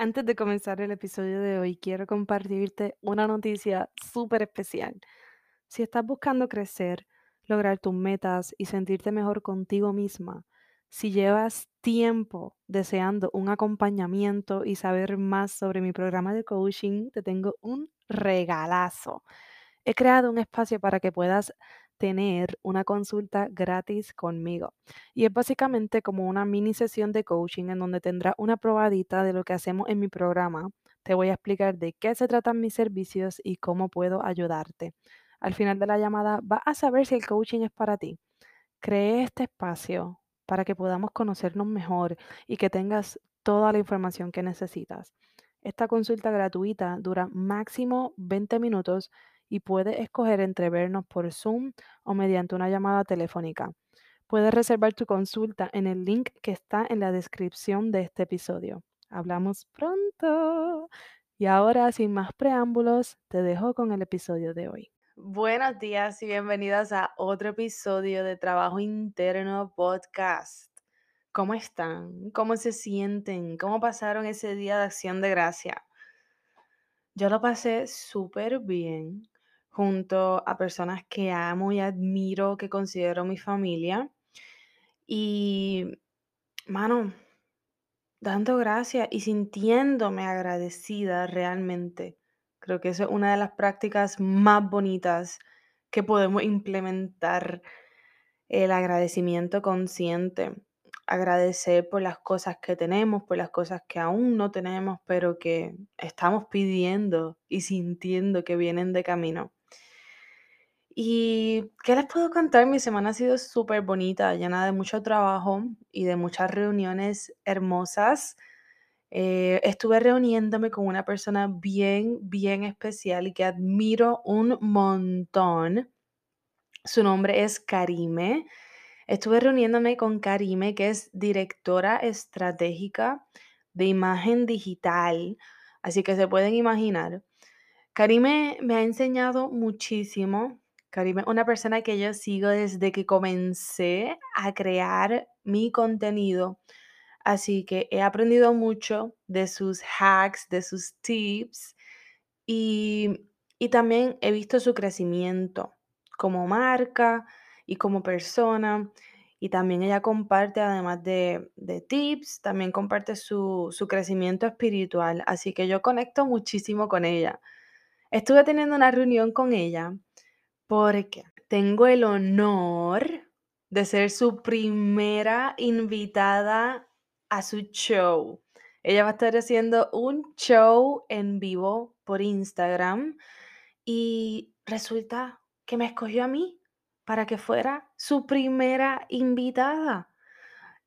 Antes de comenzar el episodio de hoy, quiero compartirte una noticia súper especial. Si estás buscando crecer, lograr tus metas y sentirte mejor contigo misma, si llevas tiempo deseando un acompañamiento y saber más sobre mi programa de coaching, te tengo un regalazo. He creado un espacio para que puedas tener una consulta gratis conmigo. Y es básicamente como una mini sesión de coaching en donde tendrás una probadita de lo que hacemos en mi programa. Te voy a explicar de qué se tratan mis servicios y cómo puedo ayudarte. Al final de la llamada vas a saber si el coaching es para ti. Cree este espacio para que podamos conocernos mejor y que tengas toda la información que necesitas. Esta consulta gratuita dura máximo 20 minutos y puedes escoger entre vernos por Zoom o mediante una llamada telefónica. Puedes reservar tu consulta en el link que está en la descripción de este episodio. Hablamos pronto. Y ahora, sin más preámbulos, te dejo con el episodio de hoy. Buenos días y bienvenidas a otro episodio de Trabajo Interno Podcast. ¿Cómo están? ¿Cómo se sienten? ¿Cómo pasaron ese día de acción de gracia? Yo lo pasé súper bien junto a personas que amo y admiro, que considero mi familia. Y, mano, dando gracias y sintiéndome agradecida realmente Creo que eso es una de las prácticas más bonitas que podemos implementar, el agradecimiento consciente. Agradecer por las cosas que tenemos, por las cosas que aún no tenemos, pero que estamos pidiendo y sintiendo que vienen de camino. ¿Y qué les puedo contar? Mi semana ha sido súper bonita, llena de mucho trabajo y de muchas reuniones hermosas. Eh, estuve reuniéndome con una persona bien, bien especial y que admiro un montón. Su nombre es Karime. Estuve reuniéndome con Karime, que es directora estratégica de imagen digital. Así que se pueden imaginar. Karime me ha enseñado muchísimo. Karime es una persona que yo sigo desde que comencé a crear mi contenido Así que he aprendido mucho de sus hacks, de sus tips y, también he visto su crecimiento como marca y como persona. Y también ella comparte, además de, tips, también comparte su, su crecimiento espiritual. Así que yo conecto muchísimo con ella. Estuve teniendo una reunión con ella porque tengo el honor de ser su primera invitada a su show. Ella va a estar haciendo un show en vivo por Instagram y resulta que me escogió a mí para que fuera su primera invitada.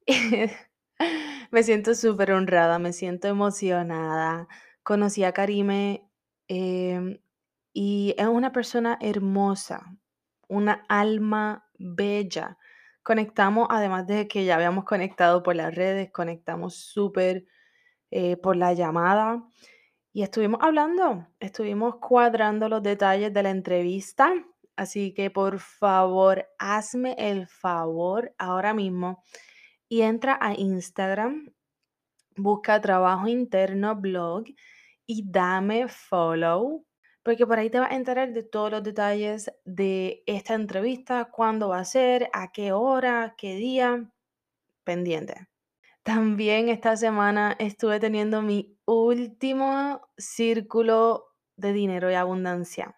me siento súper honrada, me siento emocionada. Conocí a Karime em, y es una persona hermosa, una alma bella conectamos, además de que ya habíamos conectado por las redes, conectamos súper eh, por la llamada y estuvimos hablando, estuvimos cuadrando los detalles de la entrevista. Así que por favor, hazme el favor ahora mismo y entra a Instagram, busca trabajo interno blog y dame follow porque por ahí te vas a enterar de todos los detalles de esta entrevista, cuándo va a ser, a qué hora, qué día, pendiente. También esta semana estuve teniendo mi último círculo de dinero y abundancia.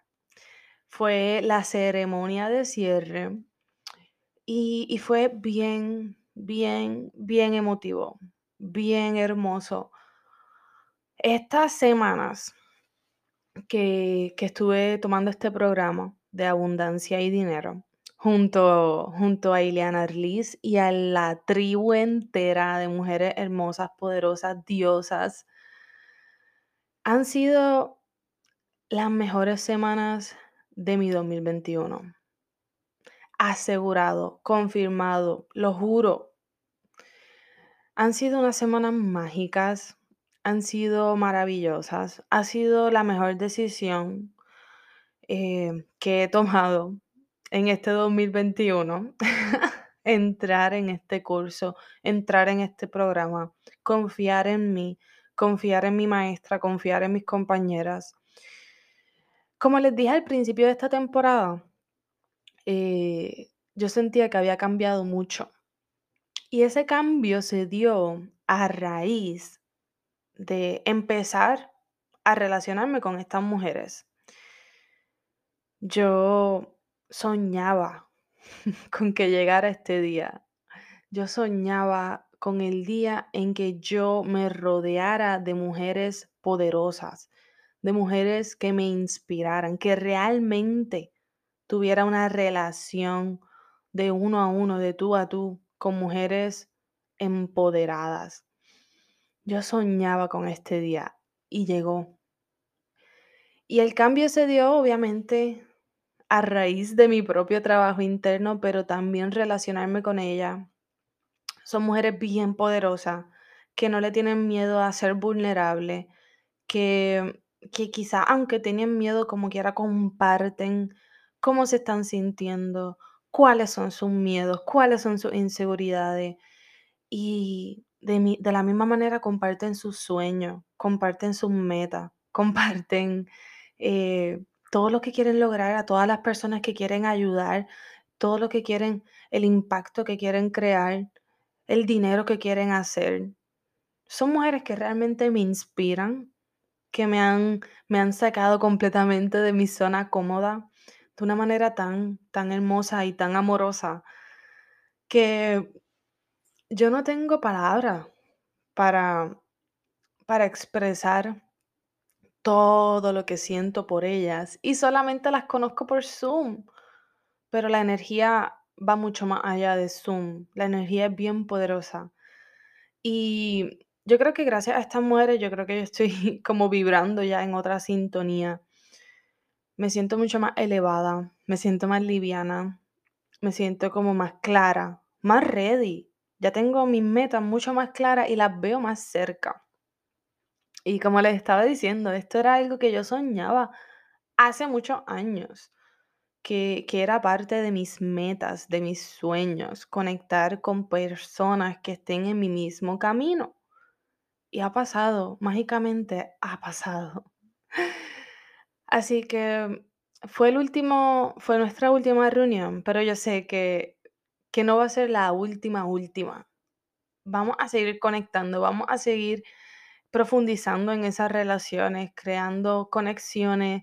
fue la ceremonia de cierre y, y fue bien, bien, bien emotivo, bien hermoso. Estas semanas que, que estuve tomando este programa de abundancia y dinero, junto, junto a Ileana Arlis y a la tribu entera de mujeres hermosas, poderosas, diosas, han sido las mejores semanas de mi 2021. Asegurado, confirmado, lo juro. Han sido unas semanas mágicas, han sido maravillosas, ha sido la mejor decisión eh, que he tomado en este 2021. entrar en este curso, entrar en este programa, confiar en mí, confiar en mi maestra, confiar en mis compañeras. Como les dije al principio de esta temporada, eh, yo sentía que había cambiado mucho. Y ese cambio se dio a raíz de empezar a relacionarme con estas mujeres. Yo soñaba con que llegara este día. Yo soñaba con el día en que yo me rodeara de mujeres poderosas, de mujeres que me inspiraran, que realmente tuviera una relación de uno a uno, de tú a tú, con mujeres empoderadas. Yo soñaba con este día y llegó. Y el cambio se dio obviamente a raíz de mi propio trabajo interno, pero también relacionarme con ella. Son mujeres bien poderosas, que no le tienen miedo a ser vulnerable, que, que quizá aunque tienen miedo como quiera comparten cómo se están sintiendo, cuáles son sus miedos, cuáles son sus inseguridades. Y de, la misma manera comparten sus sueños, comparten sus metas, comparten eh, todo lo que quieren lograr, a todas las personas que quieren ayudar, todo lo que quieren, el impacto que quieren crear, el dinero que quieren hacer. Son mujeres que realmente me inspiran, que me han, me han sacado completamente de mi zona cómoda de una manera tan, tan hermosa y tan amorosa que yo no tengo palabras para, para expresar todo lo que siento por ellas y solamente las conozco por Zoom, pero la energía va mucho más allá de Zoom, la energía es bien poderosa. Y yo creo que gracias a estas mujeres, yo creo que yo estoy como vibrando ya en otra sintonía. Me siento mucho más elevada, me siento más liviana, me siento como más clara, más ready. Ya tengo mis metas mucho más claras y las veo más cerca. Y como les estaba diciendo, esto era algo que yo soñaba hace muchos años, que, que era parte de mis metas, de mis sueños, conectar con personas que estén en mi mismo camino. Y ha pasado, mágicamente ha pasado. Así que fue el último, fue nuestra última reunión, pero yo sé que, que no va a ser la última, última. Vamos a seguir conectando, vamos a seguir profundizando en esas relaciones, creando conexiones.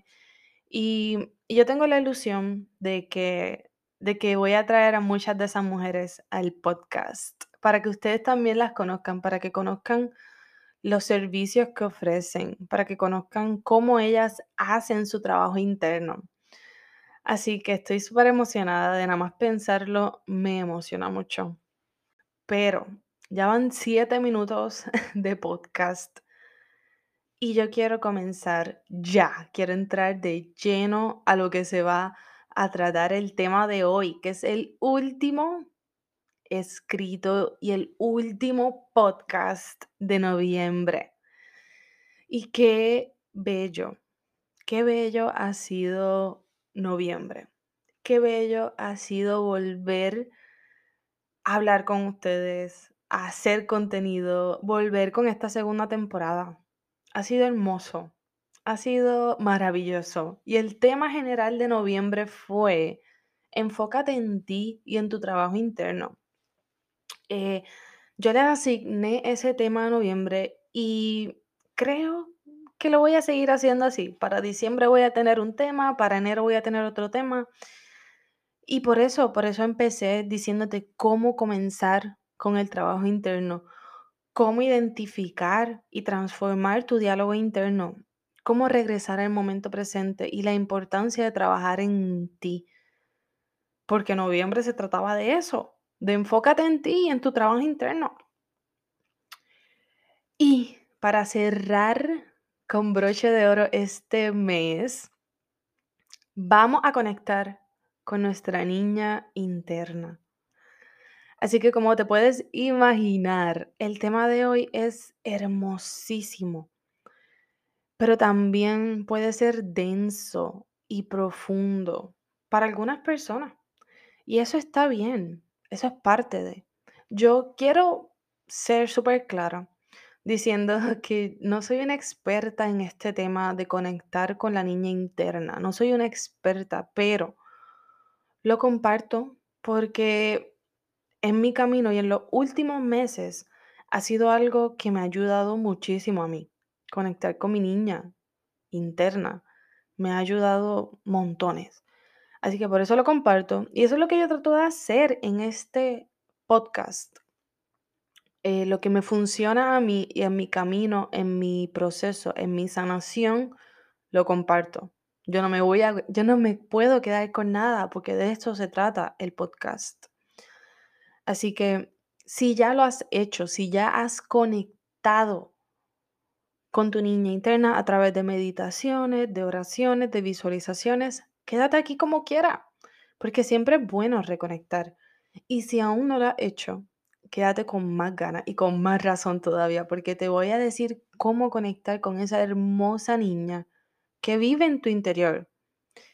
Y, yo tengo la ilusión de que, de que voy a traer a muchas de esas mujeres al podcast para que ustedes también las conozcan, para que conozcan los servicios que ofrecen, para que conozcan cómo ellas hacen su trabajo interno. Así que estoy súper emocionada de nada más pensarlo, me emociona mucho. Pero ya van siete minutos de podcast y yo quiero comenzar ya, quiero entrar de lleno a lo que se va a tratar el tema de hoy, que es el último escrito y el último podcast de noviembre. Y qué bello, qué bello ha sido noviembre. Qué bello ha sido volver a hablar con ustedes, a hacer contenido, volver con esta segunda temporada. Ha sido hermoso, ha sido maravilloso. Y el tema general de noviembre fue, enfócate en ti y en tu trabajo interno. Eh, yo le asigné ese tema a noviembre y creo que lo voy a seguir haciendo así. Para diciembre voy a tener un tema, para enero voy a tener otro tema. Y por eso, por eso empecé diciéndote cómo comenzar con el trabajo interno, cómo identificar y transformar tu diálogo interno, cómo regresar al momento presente y la importancia de trabajar en ti. Porque noviembre se trataba de eso, de enfócate en ti y en tu trabajo interno. Y para cerrar con broche de oro este mes, vamos a conectar con nuestra niña interna. Así que como te puedes imaginar, el tema de hoy es hermosísimo, pero también puede ser denso y profundo para algunas personas. Y eso está bien, eso es parte de. Yo quiero ser súper clara diciendo que no soy una experta en este tema de conectar con la niña interna, no soy una experta, pero lo comparto porque en mi camino y en los últimos meses ha sido algo que me ha ayudado muchísimo a mí. Conectar con mi niña interna me ha ayudado montones. Así que por eso lo comparto. Y eso es lo que yo trato de hacer en este podcast. Eh, lo que me funciona a mí y en mi camino, en mi proceso, en mi sanación, lo comparto. Yo no me voy a, yo no me puedo quedar con nada porque de esto se trata el podcast. Así que si ya lo has hecho, si ya has conectado con tu niña interna a través de meditaciones, de oraciones, de visualizaciones, quédate aquí como quiera, porque siempre es bueno reconectar. Y si aún no lo has hecho, quédate con más ganas y con más razón todavía, porque te voy a decir cómo conectar con esa hermosa niña que vive en tu interior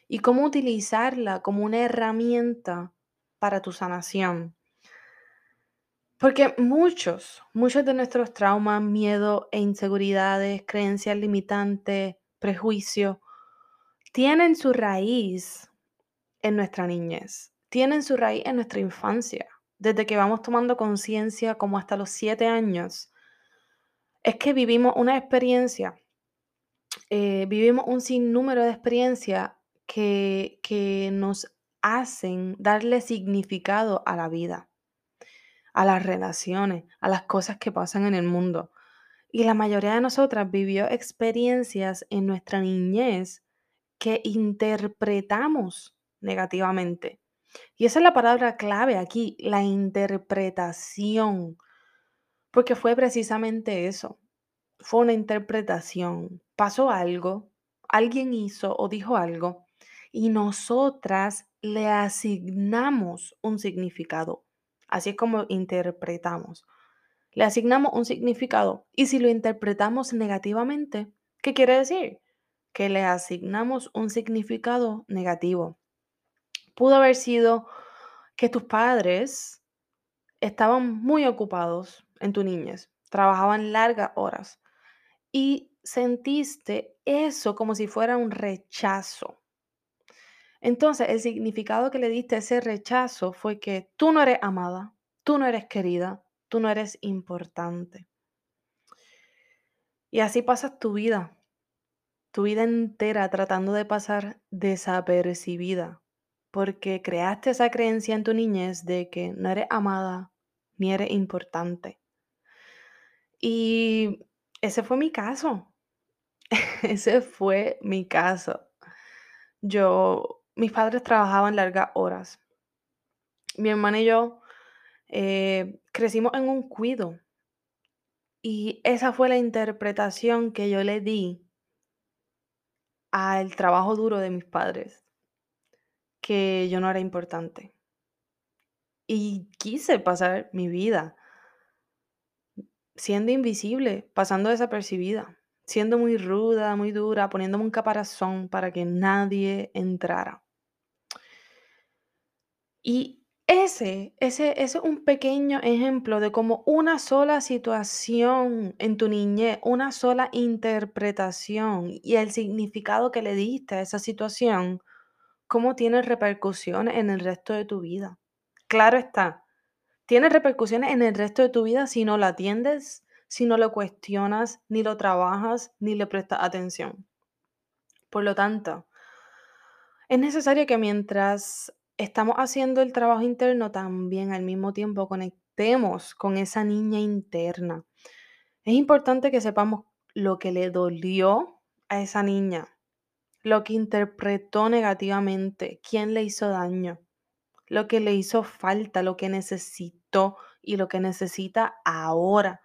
y cómo utilizarla como una herramienta para tu sanación. Porque muchos, muchos de nuestros traumas, miedo e inseguridades, creencias limitantes, prejuicios, tienen su raíz en nuestra niñez, tienen su raíz en nuestra infancia, desde que vamos tomando conciencia como hasta los siete años. Es que vivimos una experiencia, eh, vivimos un sinnúmero de experiencias que, que nos hacen darle significado a la vida, a las relaciones, a las cosas que pasan en el mundo. Y la mayoría de nosotras vivió experiencias en nuestra niñez que interpretamos negativamente. Y esa es la palabra clave aquí, la interpretación, porque fue precisamente eso, fue una interpretación. Pasó algo, alguien hizo o dijo algo y nosotras le asignamos un significado. Así es como interpretamos. Le asignamos un significado y si lo interpretamos negativamente, ¿qué quiere decir? Que le asignamos un significado negativo. Pudo haber sido que tus padres estaban muy ocupados en tu niñez, trabajaban largas horas y sentiste eso como si fuera un rechazo. Entonces, el significado que le diste a ese rechazo fue que tú no eres amada, tú no eres querida, tú no eres importante. Y así pasas tu vida, tu vida entera tratando de pasar desapercibida, porque creaste esa creencia en tu niñez de que no eres amada ni eres importante. Y ese fue mi caso. ese fue mi caso. Yo, mis padres trabajaban largas horas. Mi hermana y yo eh, crecimos en un cuido. Y esa fue la interpretación que yo le di al trabajo duro de mis padres que yo no era importante. Y quise pasar mi vida siendo invisible, pasando desapercibida, siendo muy ruda, muy dura, poniéndome un caparazón para que nadie entrara. Y ese, ese, ese es un pequeño ejemplo de cómo una sola situación en tu niñez, una sola interpretación y el significado que le diste a esa situación cómo tiene repercusiones en el resto de tu vida. Claro está, tiene repercusiones en el resto de tu vida si no la atiendes, si no lo cuestionas, ni lo trabajas, ni le prestas atención. Por lo tanto, es necesario que mientras estamos haciendo el trabajo interno, también al mismo tiempo conectemos con esa niña interna. Es importante que sepamos lo que le dolió a esa niña, lo que interpretó negativamente, quién le hizo daño, lo que le hizo falta, lo que necesitó y lo que necesita ahora.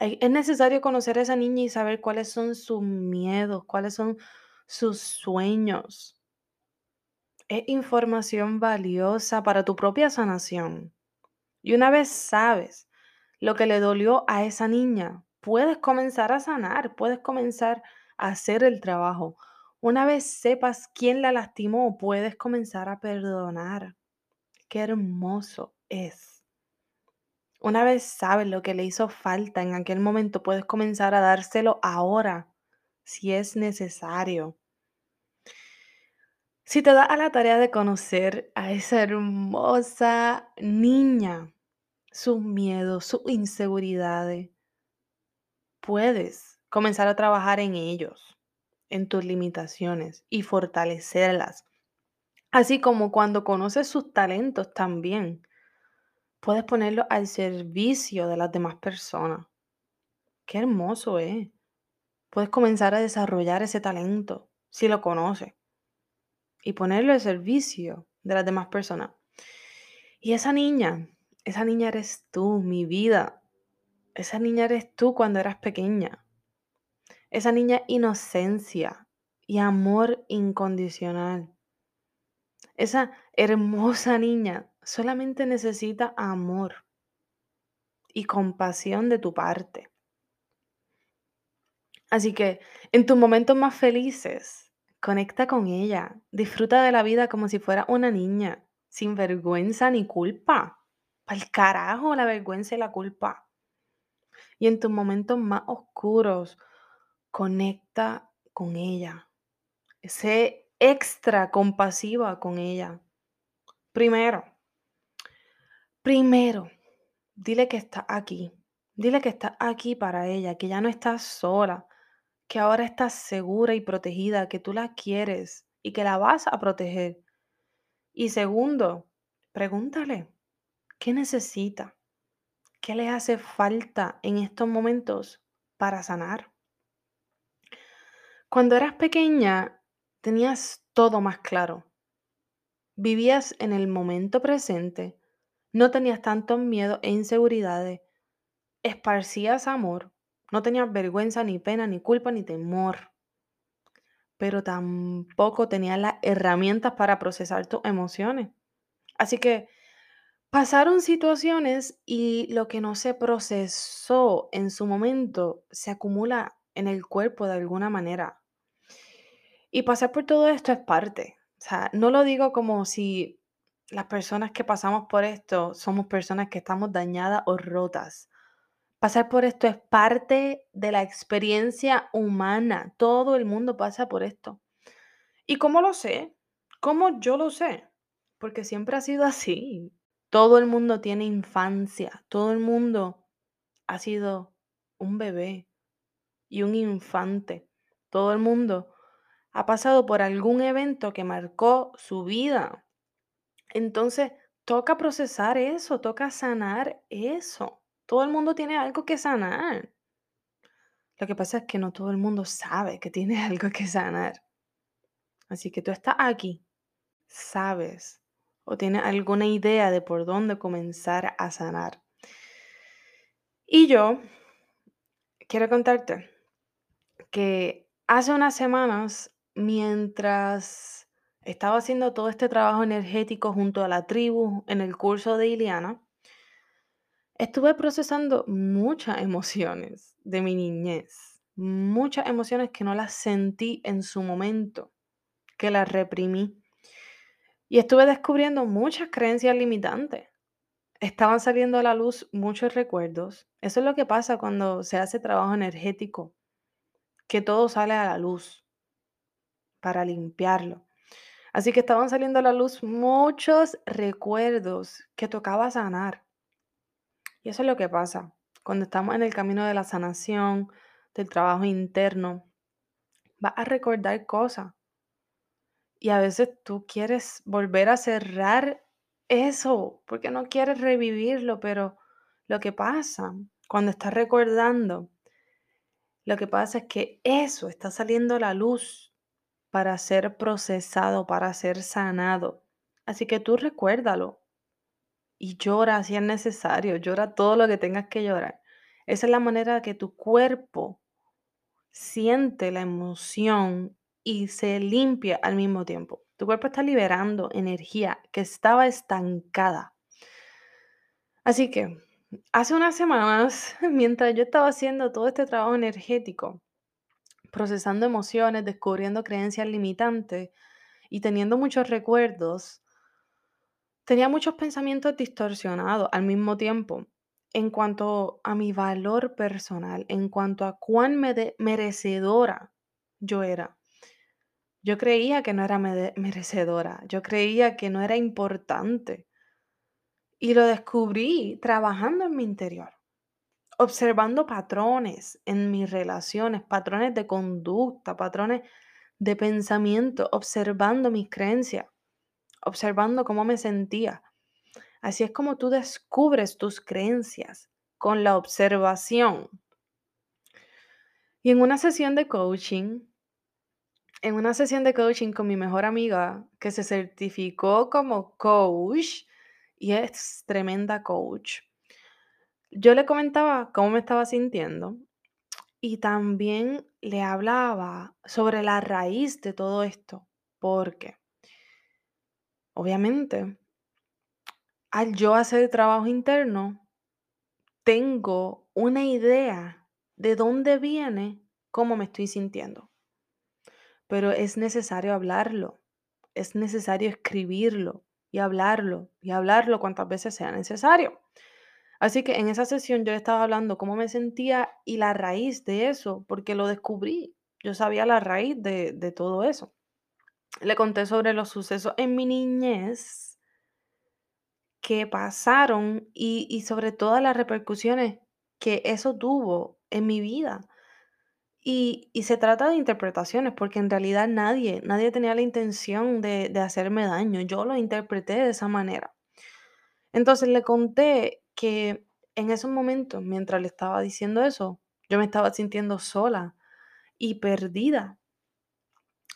Es necesario conocer a esa niña y saber cuáles son sus miedos, cuáles son sus sueños. Es información valiosa para tu propia sanación. Y una vez sabes lo que le dolió a esa niña, puedes comenzar a sanar, puedes comenzar a hacer el trabajo. Una vez sepas quién la lastimó, puedes comenzar a perdonar. Qué hermoso es. Una vez sabes lo que le hizo falta en aquel momento, puedes comenzar a dárselo ahora, si es necesario. Si te das a la tarea de conocer a esa hermosa niña, sus miedos, sus inseguridades, puedes comenzar a trabajar en ellos, en tus limitaciones y fortalecerlas. Así como cuando conoces sus talentos también, puedes ponerlos al servicio de las demás personas. Qué hermoso es. Puedes comenzar a desarrollar ese talento si lo conoces y ponerlo al servicio de las demás personas. Y esa niña, esa niña eres tú, mi vida. Esa niña eres tú cuando eras pequeña. Esa niña inocencia y amor incondicional. Esa hermosa niña solamente necesita amor y compasión de tu parte. Así que en tus momentos más felices, conecta con ella, disfruta de la vida como si fuera una niña, sin vergüenza ni culpa. Al carajo la vergüenza y la culpa. Y en tus momentos más oscuros, conecta con ella. Sé extra compasiva con ella. Primero, primero, dile que está aquí. Dile que está aquí para ella, que ya no estás sola, que ahora estás segura y protegida, que tú la quieres y que la vas a proteger. Y segundo, pregúntale, ¿qué necesita? ¿Qué le hace falta en estos momentos para sanar? Cuando eras pequeña, tenías todo más claro. Vivías en el momento presente, no tenías tantos miedos e inseguridades, esparcías amor, no tenías vergüenza, ni pena, ni culpa, ni temor. Pero tampoco tenías las herramientas para procesar tus emociones. Así que pasaron situaciones y lo que no se procesó en su momento se acumula en el cuerpo de alguna manera. Y pasar por todo esto es parte. O sea, no lo digo como si las personas que pasamos por esto somos personas que estamos dañadas o rotas. Pasar por esto es parte de la experiencia humana. Todo el mundo pasa por esto. ¿Y cómo lo sé? ¿Cómo yo lo sé? Porque siempre ha sido así. Todo el mundo tiene infancia. Todo el mundo ha sido un bebé y un infante. Todo el mundo ha pasado por algún evento que marcó su vida. Entonces, toca procesar eso, toca sanar eso. Todo el mundo tiene algo que sanar. Lo que pasa es que no todo el mundo sabe que tiene algo que sanar. Así que tú estás aquí, sabes o tienes alguna idea de por dónde comenzar a sanar. Y yo quiero contarte que hace unas semanas, mientras estaba haciendo todo este trabajo energético junto a la tribu en el curso de Iliana, Estuve procesando muchas emociones de mi niñez, muchas emociones que no las sentí en su momento, que las reprimí. Y estuve descubriendo muchas creencias limitantes. Estaban saliendo a la luz muchos recuerdos. Eso es lo que pasa cuando se hace trabajo energético, que todo sale a la luz para limpiarlo. Así que estaban saliendo a la luz muchos recuerdos que tocaba sanar. Y eso es lo que pasa. cuando estamos en el camino de la sanación, del trabajo interno, vas a recordar cosas. Y a veces tú quieres volver a cerrar eso, porque no quieres revivirlo, pero lo que pasa cuando estás recordando, lo que pasa es que eso está saliendo a la luz para ser procesado, para ser sanado. Así que tú recuérdalo y llora si es necesario, llora todo lo que tengas que llorar. Esa es la manera que tu cuerpo siente la emoción y se limpia al mismo tiempo. Tu cuerpo está liberando energía que estaba estancada. Así que hace unas semanas, mientras yo estaba haciendo todo este trabajo energético, procesando emociones, descubriendo creencias limitantes y teniendo muchos recuerdos, tenía muchos pensamientos distorsionados al mismo tiempo en cuanto a mi valor personal, en cuanto a cuán merecedora yo era. Yo creía que no era merecedora, yo creía que no era importante. Y lo descubrí trabajando en mi interior, observando patrones en mis relaciones, patrones de conducta, patrones de pensamiento, observando mis creencias, observando cómo me sentía. Así es como tú descubres tus creencias con la observación. Y en una sesión de coaching, en una sesión de coaching con mi mejor amiga que se certificó como coach y es tremenda coach, yo le comentaba cómo me estaba sintiendo y también le hablaba sobre la raíz de todo esto, porque obviamente al yo hacer trabajo interno, tengo una idea de dónde viene cómo me estoy sintiendo pero es necesario hablarlo, es necesario escribirlo y hablarlo y hablarlo cuantas veces sea necesario. Así que en esa sesión yo estaba hablando cómo me sentía y la raíz de eso, porque lo descubrí. Yo sabía la raíz de, de todo eso. Le conté sobre los sucesos en mi niñez que pasaron y, y sobre todas las repercusiones que eso tuvo en mi vida. Y, se trata de interpretaciones, porque en realidad nadie, nadie tenía la intención de, de hacerme daño. Yo lo interpreté de esa manera. Entonces le conté que en esos momentos, mientras le estaba diciendo eso, yo me estaba sintiendo sola y perdida.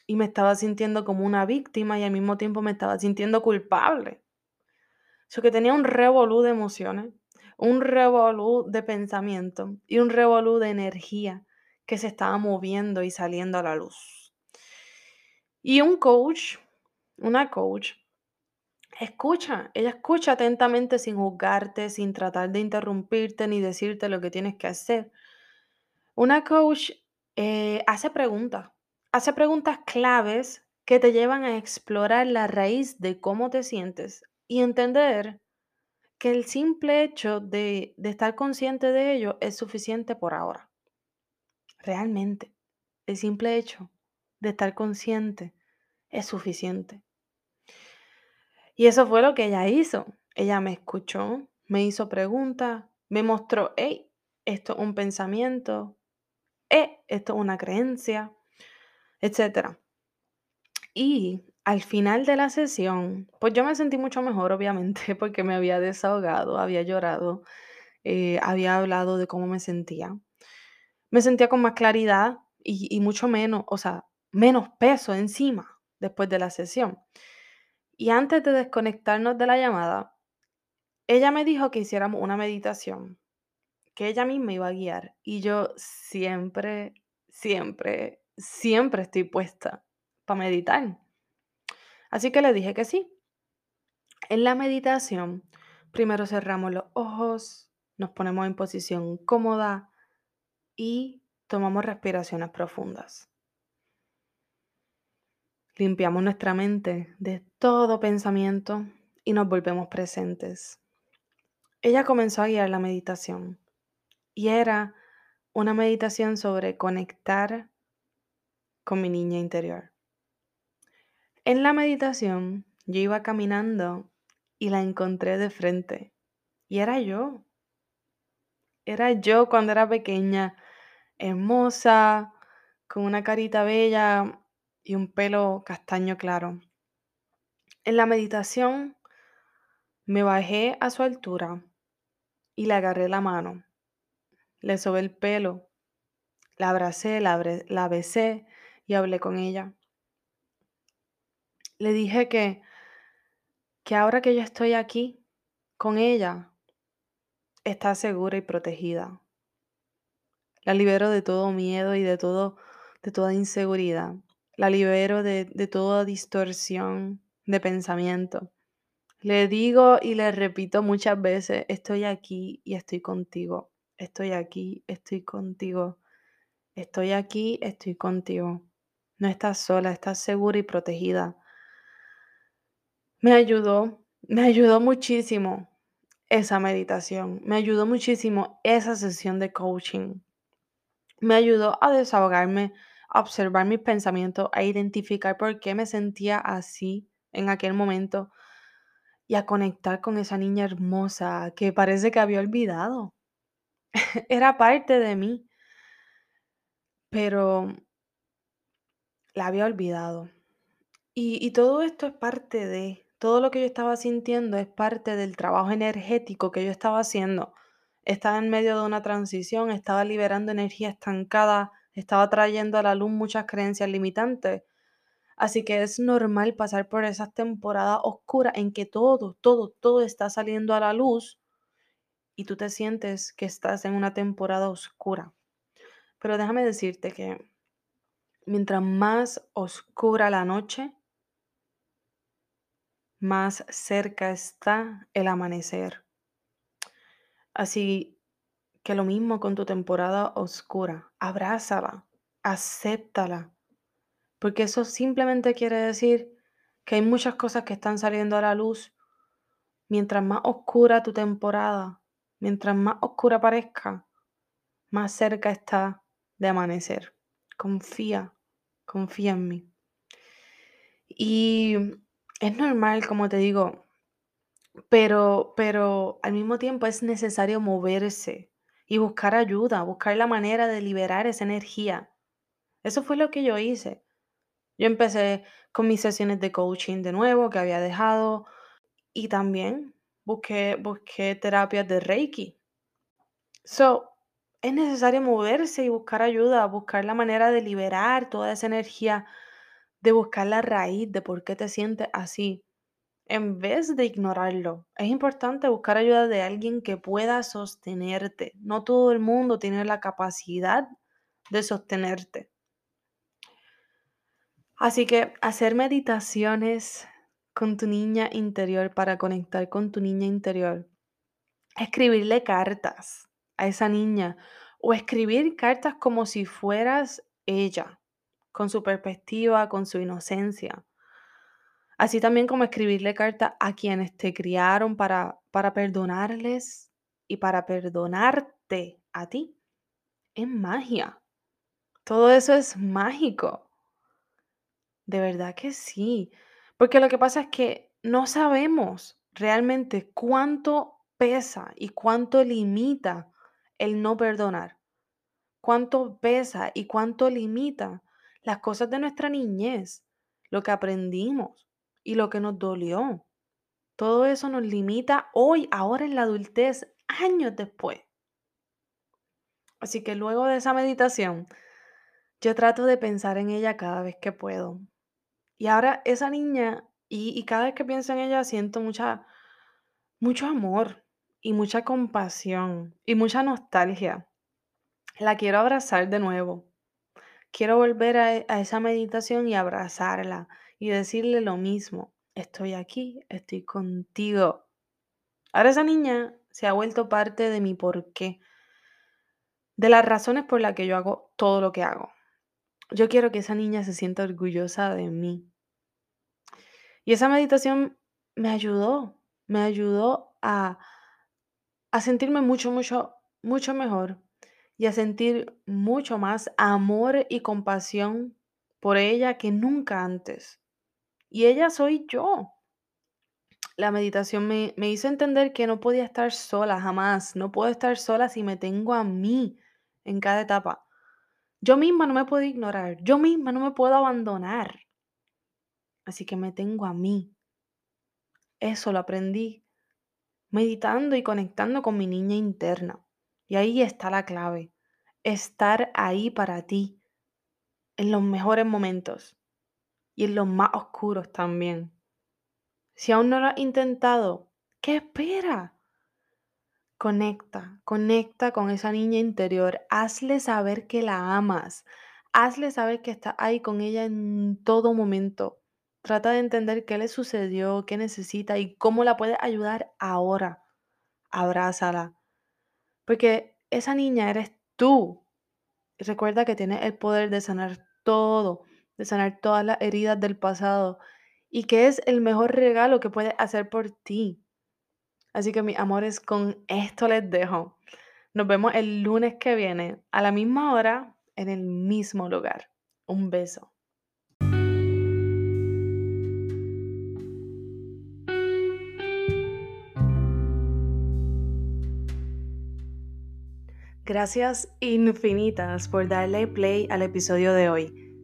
Y me estaba sintiendo como una víctima y al mismo tiempo me estaba sintiendo culpable. Eso que tenía un revolú de emociones, un revolú de pensamiento y un revolú de energía que se estaba moviendo y saliendo a la luz. Y un coach, una coach, escucha, ella escucha atentamente sin juzgarte, sin tratar de interrumpirte ni decirte lo que tienes que hacer. Una coach eh, hace preguntas, hace preguntas claves que te llevan a explorar la raíz de cómo te sientes y entender que el simple hecho de, de estar consciente de ello es suficiente por ahora. Realmente, el simple hecho de estar consciente es suficiente. Y eso fue lo que ella hizo. Ella me escuchó, me hizo preguntas, me mostró, hey, esto es un pensamiento, hey, esto es una creencia, etc. Y al final de la sesión, pues yo me sentí mucho mejor, obviamente, porque me había desahogado, había llorado, eh, había hablado de cómo me sentía me sentía con más claridad y, mucho menos, o sea, menos peso encima después de la sesión. Y antes de desconectarnos de la llamada, ella me dijo que hiciéramos una meditación, que ella misma iba a guiar. Y yo siempre, siempre, siempre estoy puesta para meditar. Así que le dije que sí. En la meditación, primero cerramos los ojos, nos ponemos en posición cómoda, y tomamos respiraciones profundas. Limpiamos nuestra mente de todo pensamiento y nos volvemos presentes. Ella comenzó a guiar la meditación y era una meditación sobre conectar con mi niña interior. En la meditación yo iba caminando y la encontré de frente y era yo. Era yo cuando era pequeña, hermosa, con una carita bella y un pelo castaño claro. En la meditación me bajé a su altura y le agarré la mano, le sobé el pelo, la abracé, la, la besé y hablé con ella. Le dije que, que ahora que yo estoy aquí con ella, está segura y protegida. La libero de todo miedo y de todo, de toda inseguridad. La libero de, de toda distorsión de pensamiento. Le digo y le repito muchas veces, estoy aquí y estoy contigo. Estoy aquí, estoy contigo. Estoy aquí, estoy contigo. No estás sola, estás segura y protegida. Me ayudó, me ayudó muchísimo esa meditación. Me ayudó muchísimo esa sesión de coaching. Me ayudó a desahogarme, observar mis pensamientos, a identificar por qué me sentía así en aquel momento y a conectar con esa niña hermosa que parece que había olvidado. Era parte de mí, pero la había olvidado. Y todo esto es parte de, todo lo que yo estaba sintiendo es parte del trabajo energético que yo estaba haciendo. Estaba en medio de una transición, estaba liberando energía estancada, estaba trayendo a la luz muchas creencias limitantes. Así que es normal pasar por esas temporadas oscuras en que todo, todo, todo está saliendo a la luz y tú te sientes que estás en una temporada oscura. Pero déjame decirte que mientras más oscura la noche, más cerca está el amanecer. Así que lo mismo con tu temporada oscura, abrázala, acéptala, porque eso simplemente quiere decir que hay muchas cosas que están saliendo a la luz. Mientras más oscura tu temporada, mientras más oscura parezca, más cerca está de amanecer. Confía, confía en mí. Y es normal, como te digo, pero, pero al mismo tiempo es necesario moverse y buscar ayuda, buscar la manera de liberar esa energía. Eso fue lo que yo hice. Yo empecé con mis sesiones de coaching de nuevo que había dejado y también busqué, busqué terapias de Reiki. So, es necesario moverse y buscar ayuda, buscar la manera de liberar toda esa energía, de buscar la raíz de por qué te sientes así, en vez de ignorarlo. Es importante buscar ayuda de alguien que pueda sostenerte. No todo el mundo tiene la capacidad de sostenerte. Así que hacer meditaciones con tu niña interior para conectar con tu niña interior. Escribirle cartas a esa niña o escribir cartas como si fueras ella, con su perspectiva, con su inocencia. Así también como escribirle cartas a quienes te criaron para, para perdonarles y para perdonarte a ti. Es magia. Todo eso es mágico. De verdad que sí. Porque lo que pasa es que no sabemos realmente cuánto pesa y cuánto limita el no perdonar. Cuánto pesa y cuánto limita las cosas de nuestra niñez, lo que aprendimos y lo que nos dolió. Todo eso nos limita hoy, ahora en la adultez, años después. Así que luego de esa meditación, yo trato de pensar en ella cada vez que puedo. Y ahora esa niña, y, cada vez que pienso en ella, siento mucha, mucho amor y mucha compasión y mucha nostalgia. La quiero abrazar de nuevo. Quiero volver a, a esa meditación y abrazarla y decirle lo mismo. Estoy aquí, estoy contigo. Ahora esa niña se ha vuelto parte de mi porqué, de las razones por las que yo hago todo lo que hago. Yo quiero que esa niña se sienta orgullosa de mí. Y esa meditación me ayudó, me ayudó a, a sentirme mucho, mucho, mucho mejor y a sentir mucho más amor y compasión por ella que nunca antes. Y ella soy yo. la meditación me, me hizo entender que no podía estar sola, jamás. No puedo estar sola si me tengo a mí en cada etapa. Yo misma no me puedo ignorar, yo misma no me puedo abandonar. Así que me tengo a mí. Eso lo aprendí meditando y conectando con mi niña interna. Y ahí está la clave, estar ahí para ti, en los mejores momentos y en los más oscuros también. Si aún no lo has intentado, ¿qué espera? Conecta, conecta con esa niña interior, hazle saber que la amas, hazle saber que estás ahí con ella en todo momento. Trata de entender qué le sucedió, qué necesita y cómo la puedes ayudar ahora. Abrázala. Porque esa niña eres tú. Recuerda que tienes el poder de sanar todo, de sanar todas las heridas del pasado y que es el mejor regalo que puedes hacer por ti. Así que mis amores, con esto les dejo. Nos vemos el lunes que viene a la misma hora en el mismo lugar. Un beso. Gracias infinitas por darle play al episodio de hoy.